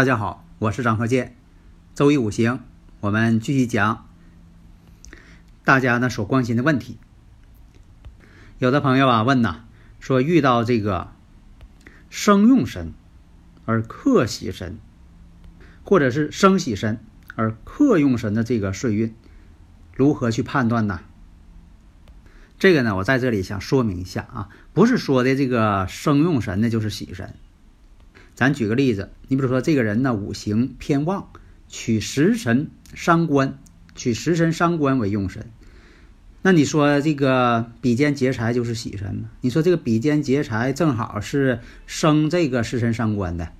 大家好，我是张鹤剑。周一五行，我们继续讲大家呢所关心的问题。有的朋友啊问呐，说遇到这个生用神而克喜神，或者是生喜神而克用神的这个岁运，如何去判断呢？这个呢，我在这里想说明一下啊，不是说的这个生用神呢就是喜神。咱举个例子，你比如说这个人呢，五行偏旺，取食神伤官，取食神伤官为用神，那你说这个比肩劫财就是喜神吗？你说这个比肩劫财正好是生这个食神伤官的，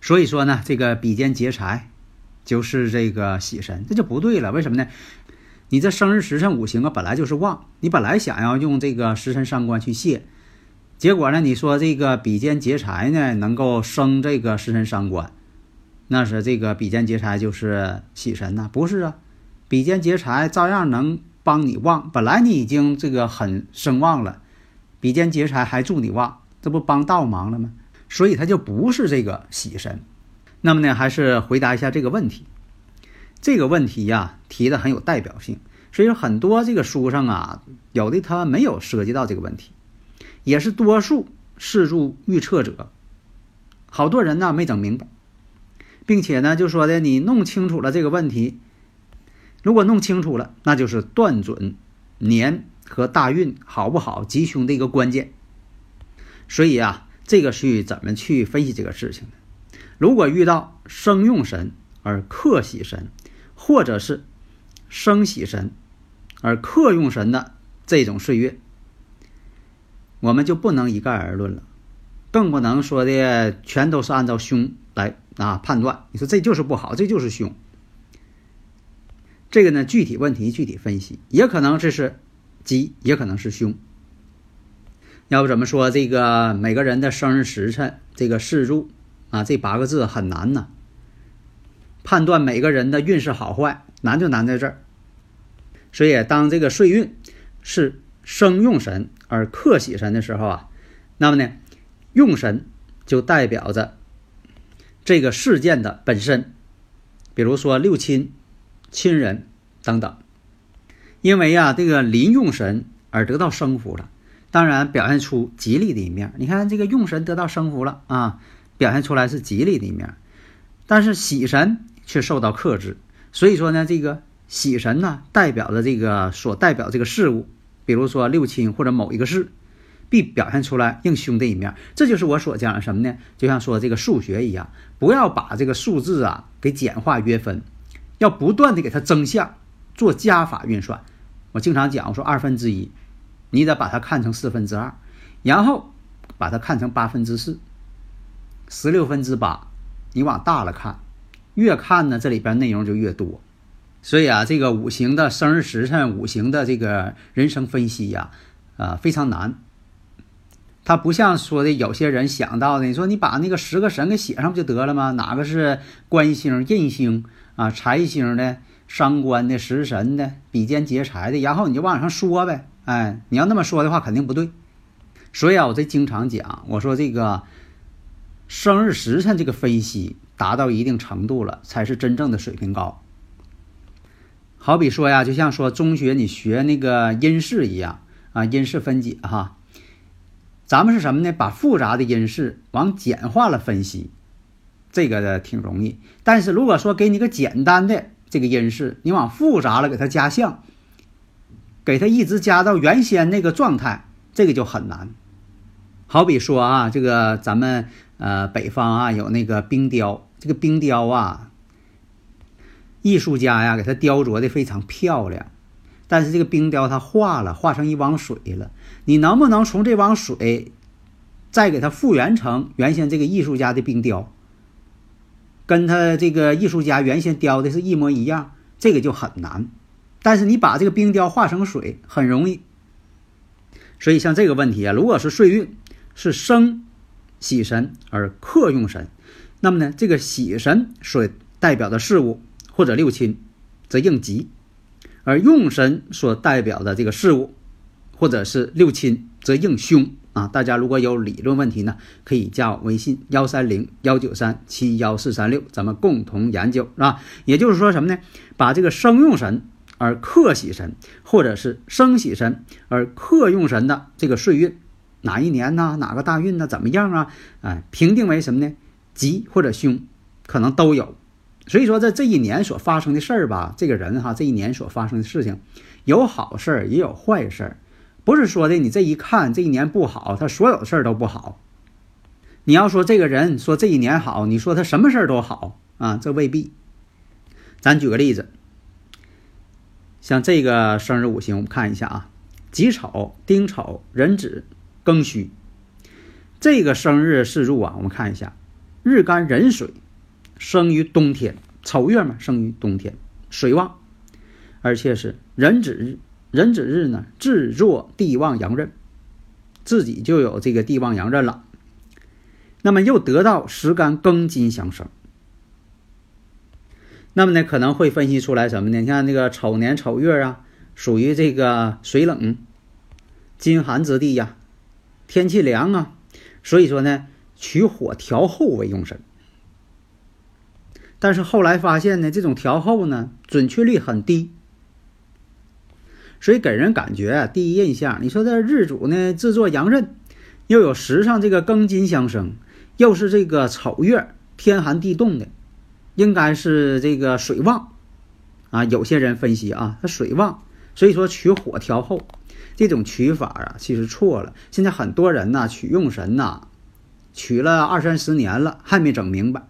所以说呢，这个比肩劫财就是这个喜神，这就不对了。为什么呢？你这生日时辰五行啊本来就是旺，你本来想要用这个食神伤官去泄。结果呢？你说这个比肩劫财呢，能够生这个食神伤官，那是这个比肩劫财就是喜神呐？不是啊，比肩劫财照样能帮你旺。本来你已经这个很声旺了，比肩劫财还助你旺，这不帮倒忙了吗？所以他就不是这个喜神。那么呢，还是回答一下这个问题。这个问题呀，提的很有代表性，所以说很多这个书上啊，有的他没有涉及到这个问题。也是多数四柱预测者，好多人呢没整明白，并且呢就说的你弄清楚了这个问题，如果弄清楚了，那就是断准年和大运好不好吉凶的一个关键。所以啊，这个是怎么去分析这个事情的？如果遇到生用神而克喜神，或者是生喜神而克用神的这种岁月。我们就不能一概而论了，更不能说的全都是按照凶来啊判断。你说这就是不好，这就是凶。这个呢，具体问题具体分析，也可能这是吉，也可能是凶。要不怎么说这个每个人的生日时辰，这个四柱啊，这八个字很难呢。判断每个人的运势好坏，难就难在这儿。所以当这个岁运是。生用神而克喜神的时候啊，那么呢，用神就代表着这个事件的本身，比如说六亲、亲人等等。因为呀，这个临用神而得到生福了，当然表现出吉利的一面。你看这个用神得到生福了啊，表现出来是吉利的一面。但是喜神却受到克制，所以说呢，这个喜神呢，代表着这个所代表这个事物。比如说六亲或者某一个事，必表现出来硬凶的一面。这就是我所讲的什么呢？就像说这个数学一样，不要把这个数字啊给简化约分，要不断的给它增项，做加法运算。我经常讲，我说二分之一，你得把它看成四分之二，然后把它看成八分之四，十六分之八，你往大了看，越看呢这里边内容就越多。所以啊，这个五行的生日时辰，五行的这个人生分析呀，啊非常难。它不像说的有些人想到的，你说你把那个十个神给写上不就得了吗？哪个是官星、印星啊、财星的、伤官的、食神的、比肩劫财的，然后你就往上说呗。哎，你要那么说的话，肯定不对。所以啊，我这经常讲，我说这个生日时辰这个分析达到一定程度了，才是真正的水平高。好比说呀，就像说中学你学那个因式一样啊，因式分解哈。咱们是什么呢？把复杂的因式往简化了分析，这个的挺容易。但是如果说给你个简单的这个因式，你往复杂了给它加项，给它一直加到原先那个状态，这个就很难。好比说啊，这个咱们呃北方啊有那个冰雕，这个冰雕啊。艺术家呀给它雕琢的非常漂亮，但是这个冰雕它化了，化成一汪水了。你能不能从这汪水再给它复原成原先这个艺术家的冰雕，跟他这个艺术家原先雕的是一模一样？这个就很难。但是你把这个冰雕化成水很容易。所以像这个问题啊，如果是岁运是生喜神而克用神，那么呢，这个喜神所代表的事物或者六亲则应吉，而用神所代表的这个事物或者是六亲则应凶啊。大家如果有理论问题呢，可以加我微信幺三零幺九三七幺四三六，咱们共同研究啊。也就是说什么呢？把这个生用神。而克喜神，或者是生喜神而克用神的这个岁运，哪一年呢？哪个大运呢？怎么样啊？哎，评定为什么呢？吉或者凶，可能都有。所以说，在这一年所发生的事儿吧，这个人哈，这一年所发生的事情，有好事儿也有坏事儿，不是说的你这一看这一年不好，他所有事儿都不好。你要说这个人说这一年好，你说他什么事儿都好啊？这未必。咱举个例子。像这个生日五行，我们看一下啊，己丑、丁丑、壬子、庚戌。这个生日四柱啊，我们看一下，日干壬水，生于冬天，丑月嘛，生于冬天，水旺，而且是壬子日，壬子日呢，制作地旺阳刃，自己就有这个地旺阳刃了。那么又得到时干庚金相生。那么呢，可能会分析出来什么呢？你看那个丑年丑月啊，属于这个水冷、金寒之地呀，天气凉啊，所以说呢，取火调候为用神。但是后来发现呢，这种调候呢，准确率很低，所以给人感觉，第一印象，你说这日主呢制作阳刃，又有时上这个庚金相生，又是这个丑月，天寒地冻的。应该是这个水旺，啊，有些人分析啊，它水旺，所以说取火调后，这种取法啊，其实错了。现在很多人呢取用神呐，取了二三十年了，还没整明白。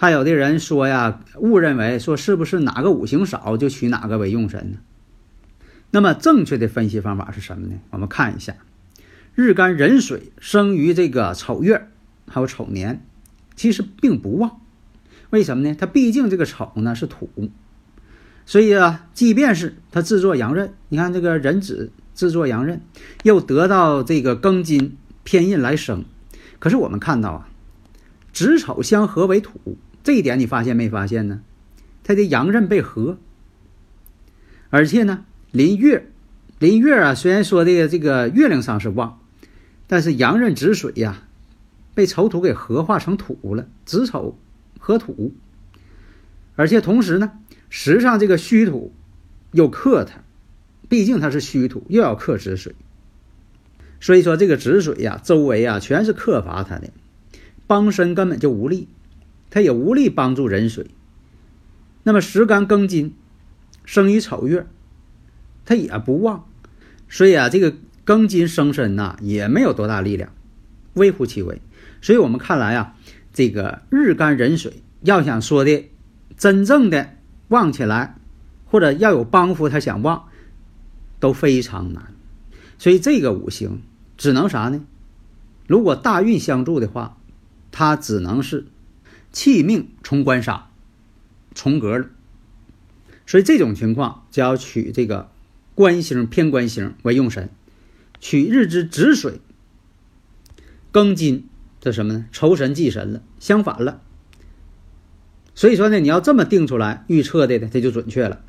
还有的人说呀，误认为说是不是哪个五行少就取哪个为用神呢？那么正确的分析方法是什么呢？我们看一下，日干壬水生于这个丑月，还有丑年，其实并不旺。为什么呢？它毕竟这个丑呢是土，所以啊，即便是它制作阳刃，你看这个壬子制作阳刃，又得到这个庚金偏印来生，可是我们看到啊，子丑相合为土，这一点你发现没发现呢？它的阳刃被合，而且呢，临月，临月啊，虽然说的这个月亮上是旺，但是阳刃止水呀，被丑土给合化成土了，子丑。合土，而且同时呢，时上这个虚土又克它，毕竟它是虚土，又要克子水，所以说这个子水呀，周围啊全是克伐它的，帮身根本就无力，它也无力帮助壬水。那么时干庚金生于丑月，它也不旺，所以啊，这个庚金生身呐，也没有多大力量，微乎其微。所以我们看来啊。这个日干壬水，要想说的真正的旺起来，或者要有帮扶，他想旺都非常难。所以这个五行只能啥呢？如果大运相助的话，它只能是气命从官杀，重格了。所以这种情况就要取这个官星偏官星为用神，取日之子水庚金。这什么呢？仇神忌神了，相反了。所以说呢，你要这么定出来预测的呢，这就准确了。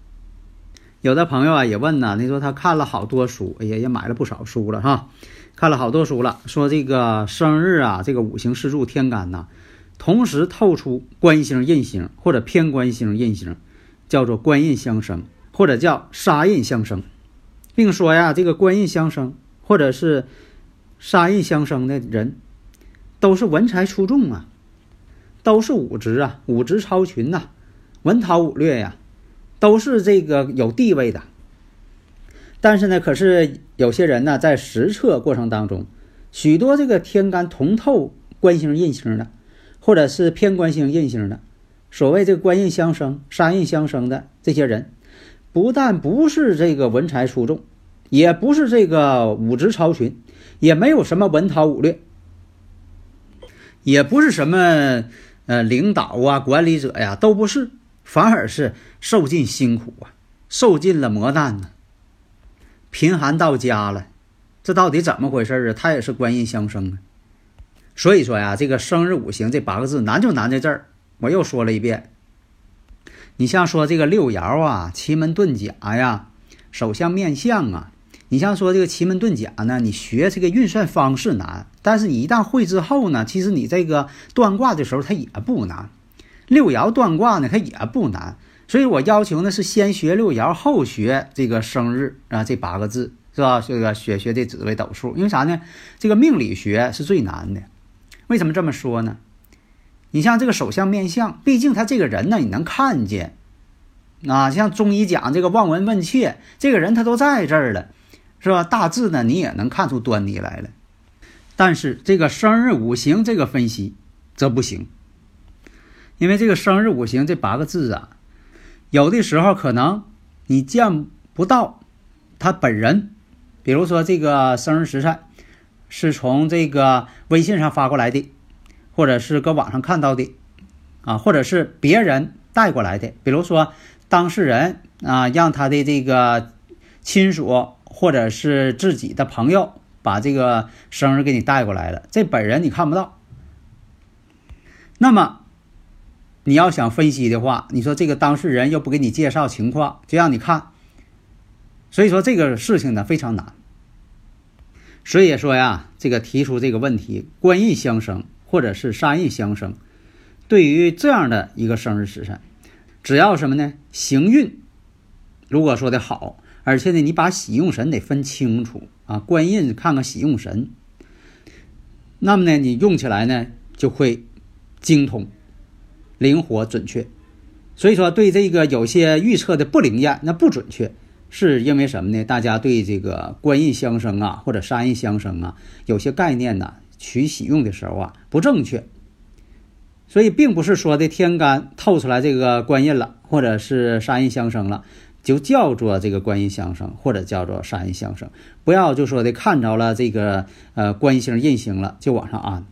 有的朋友啊也问呢，你说他看了好多书，哎呀，也买了不少书了哈，看了好多书了，说这个生日啊，这个五行四柱天干呐，同时透出官星印星或者偏官星印星，叫做官印相生，或者叫杀印相生，并说呀，这个官印相生或者是杀印相生的人。都是文才出众啊，都是武职啊，武职超群呐，文韬武略呀，都是这个有地位的。但是呢，可是有些人呢，在实测过程当中，许多这个天干同透官星印星的，或者是偏官星印星的，所谓这个官印相生、杀印相生的这些人，不但不是这个文才出众，也不是这个武职超群，也没有什么文韬武略，也不是什么呃领导啊、管理者呀，都不是，反而是受尽辛苦啊，受尽了磨难呢，贫寒到家了，这到底怎么回事啊？他也是官印相生啊。所以说呀，这个生日五行这八个字难就难在这儿。我又说了一遍，你像说这个六爻啊、奇门遁甲呀、手相面相啊，你像说这个奇门遁甲呢，你学这个运算方式难，但是你一旦会之后呢，其实你这个断卦的时候它也不难。六爻断卦呢，它也不难。所以我要求呢是先学六爻，后学这个生日啊这八个字是吧？这个学学这紫微斗数，因为啥呢？这个命理学是最难的。为什么这么说呢？你像这个手相面相，毕竟他这个人呢，你能看见啊。像中医讲这个望闻问切，这个人他都在这儿了，是吧？大致呢，你也能看出端倪来了。但是这个生日五行这个分析则不行，因为这个生日五行这八个字啊，有的时候可能你见不到他本人，比如说这个生日时辰。是从这个微信上发过来的，或者是搁网上看到的，啊，或者是别人带过来的。比如说当事人啊，让他的这个亲属或者是自己的朋友把这个生日给你带过来了，这本人你看不到。那么你要想分析的话，你说这个当事人又不给你介绍情况，就让你看，所以说这个事情呢非常难。所以说呀，这个提出这个问题，官印相生或者是杀印相生，对于这样的一个生日时辰，只要什么呢？行运如果说的好，而且呢，你把喜用神得分清楚啊，官印看看喜用神，那么呢，你用起来呢就会精通、灵活、准确。所以说，对这个有些预测的不灵验，那不准确。是因为什么呢？大家对这个官印相生啊，或者杀印相生啊，有些概念呢，取喜用的时候啊不正确，所以并不是说的天干透出来这个官印了，或者是杀印相生了，就叫做这个官印相生，或者叫做杀印相生。不要就说的看着了这个呃官星印星了就往上安。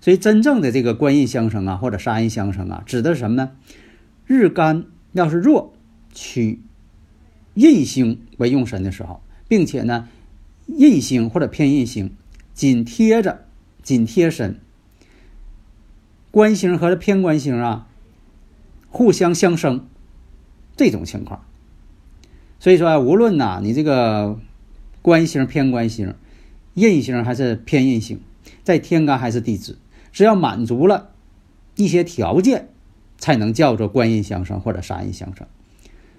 所以真正的这个官印相生啊，或者杀印相生啊，指的是什么呢？日干要是弱，取。印星为用神的时候，并且呢，印星或者偏印星紧贴着、紧贴身，官星和偏官星啊，互相相生，这种情况。所以说啊，无论呐，你这个官星、偏官星、印星还是偏印星，在天干还是地支，只要满足了一些条件，才能叫做官印相生或者杀印相生。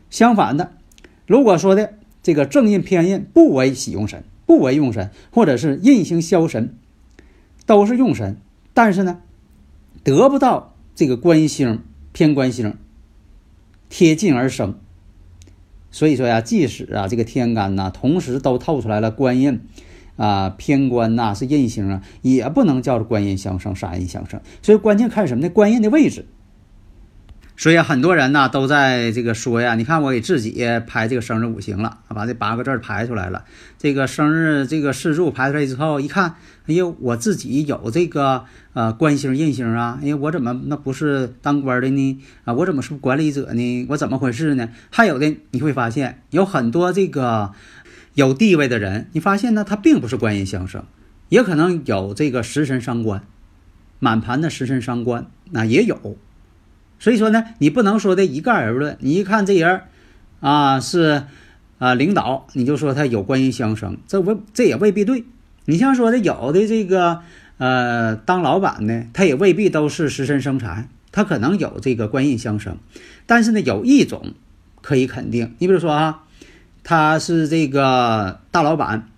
相反的。如果说的这个正印偏印不为喜用神，不为用神，或者是印星消神，都是用神，但是呢，得不到这个官星偏官星贴近而生。所以说呀，即使啊这个天干呐，同时都透出来了官印啊偏官呐是印星啊，也不能叫做官印相生杀印相生。所以关键看什么呢？官印的位置。所以很多人呢都在这个说呀，你看我给自己排这个生日五行了，把这八个字排出来了。这个生日这个四柱排出来之后，一看，哎呦，我自己有这个呃官星印星啊，哎，我怎么那不是当官的呢？啊，我怎么是管理者呢？我怎么回事呢？还有的你会发现，有很多这个有地位的人，你发现呢，他并不是官印相生，也可能有这个食神伤官，满盘的食神伤官，那也有。所以说呢，你不能说的一概而论。你一看这人，啊是啊领导，你就说他有官印相生，这未这也未必对。你像说的有的这个呃当老板呢，他也未必都是食神生财，他可能有这个官印相生。但是呢，有一种可以肯定，你比如说啊，他是这个大老板，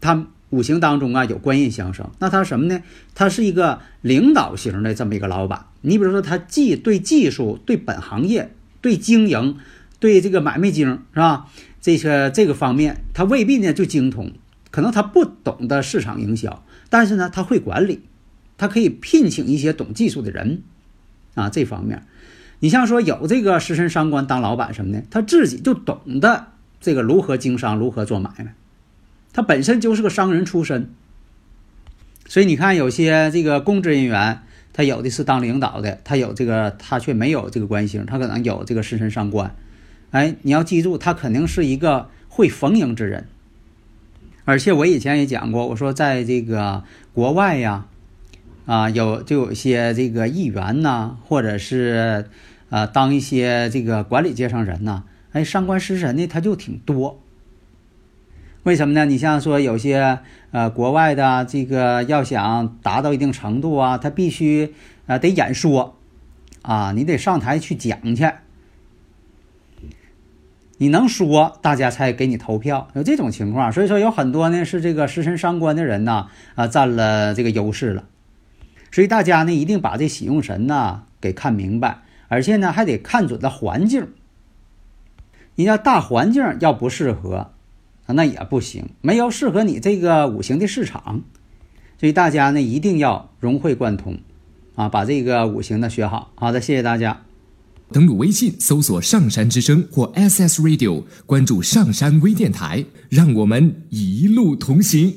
他。五行当中啊有官印相生，那他什么呢？他是一个领导型的这么一个老板。你比如说，他既对技术、对本行业、对经营、对这个买卖经是吧？这些这个方面，他未必呢就精通，可能他不懂得市场营销，但是呢他会管理，他可以聘请一些懂技术的人啊。这方面，你像说有这个食神商官当老板什么的，他自己就懂得这个如何经商，如何做买卖，他本身就是个商人出身。所以你看，有些这个公职人员，他有的是当领导的，他有这个，他却没有这个官星，他可能有这个食神伤官。哎，你要记住，他肯定是一个会逢迎之人。而且我以前也讲过，我说在这个国外呀。啊，有就有些这个议员呐，或者是，啊，当一些这个管理阶层人呐，哎，上官食神的他就挺多。为什么呢？你像说有些呃国外的这个要想达到一定程度啊，他必须啊得演说，啊，你得上台去讲去，你能说，大家才给你投票，有这种情况。所以说有很多呢是这个食神伤官的人呢，啊，占了这个优势了。所以大家呢，一定把这喜用神呢给看明白，而且呢还得看准了环境。你要大环境要不适合，那也不行。没有适合你这个五行的市场，所以大家呢一定要融会贯通，啊，把这个五行呢学好。好的，谢谢大家。登录微信搜索“上山之声”或 SS Radio，关注上山微电台，让我们一路同行。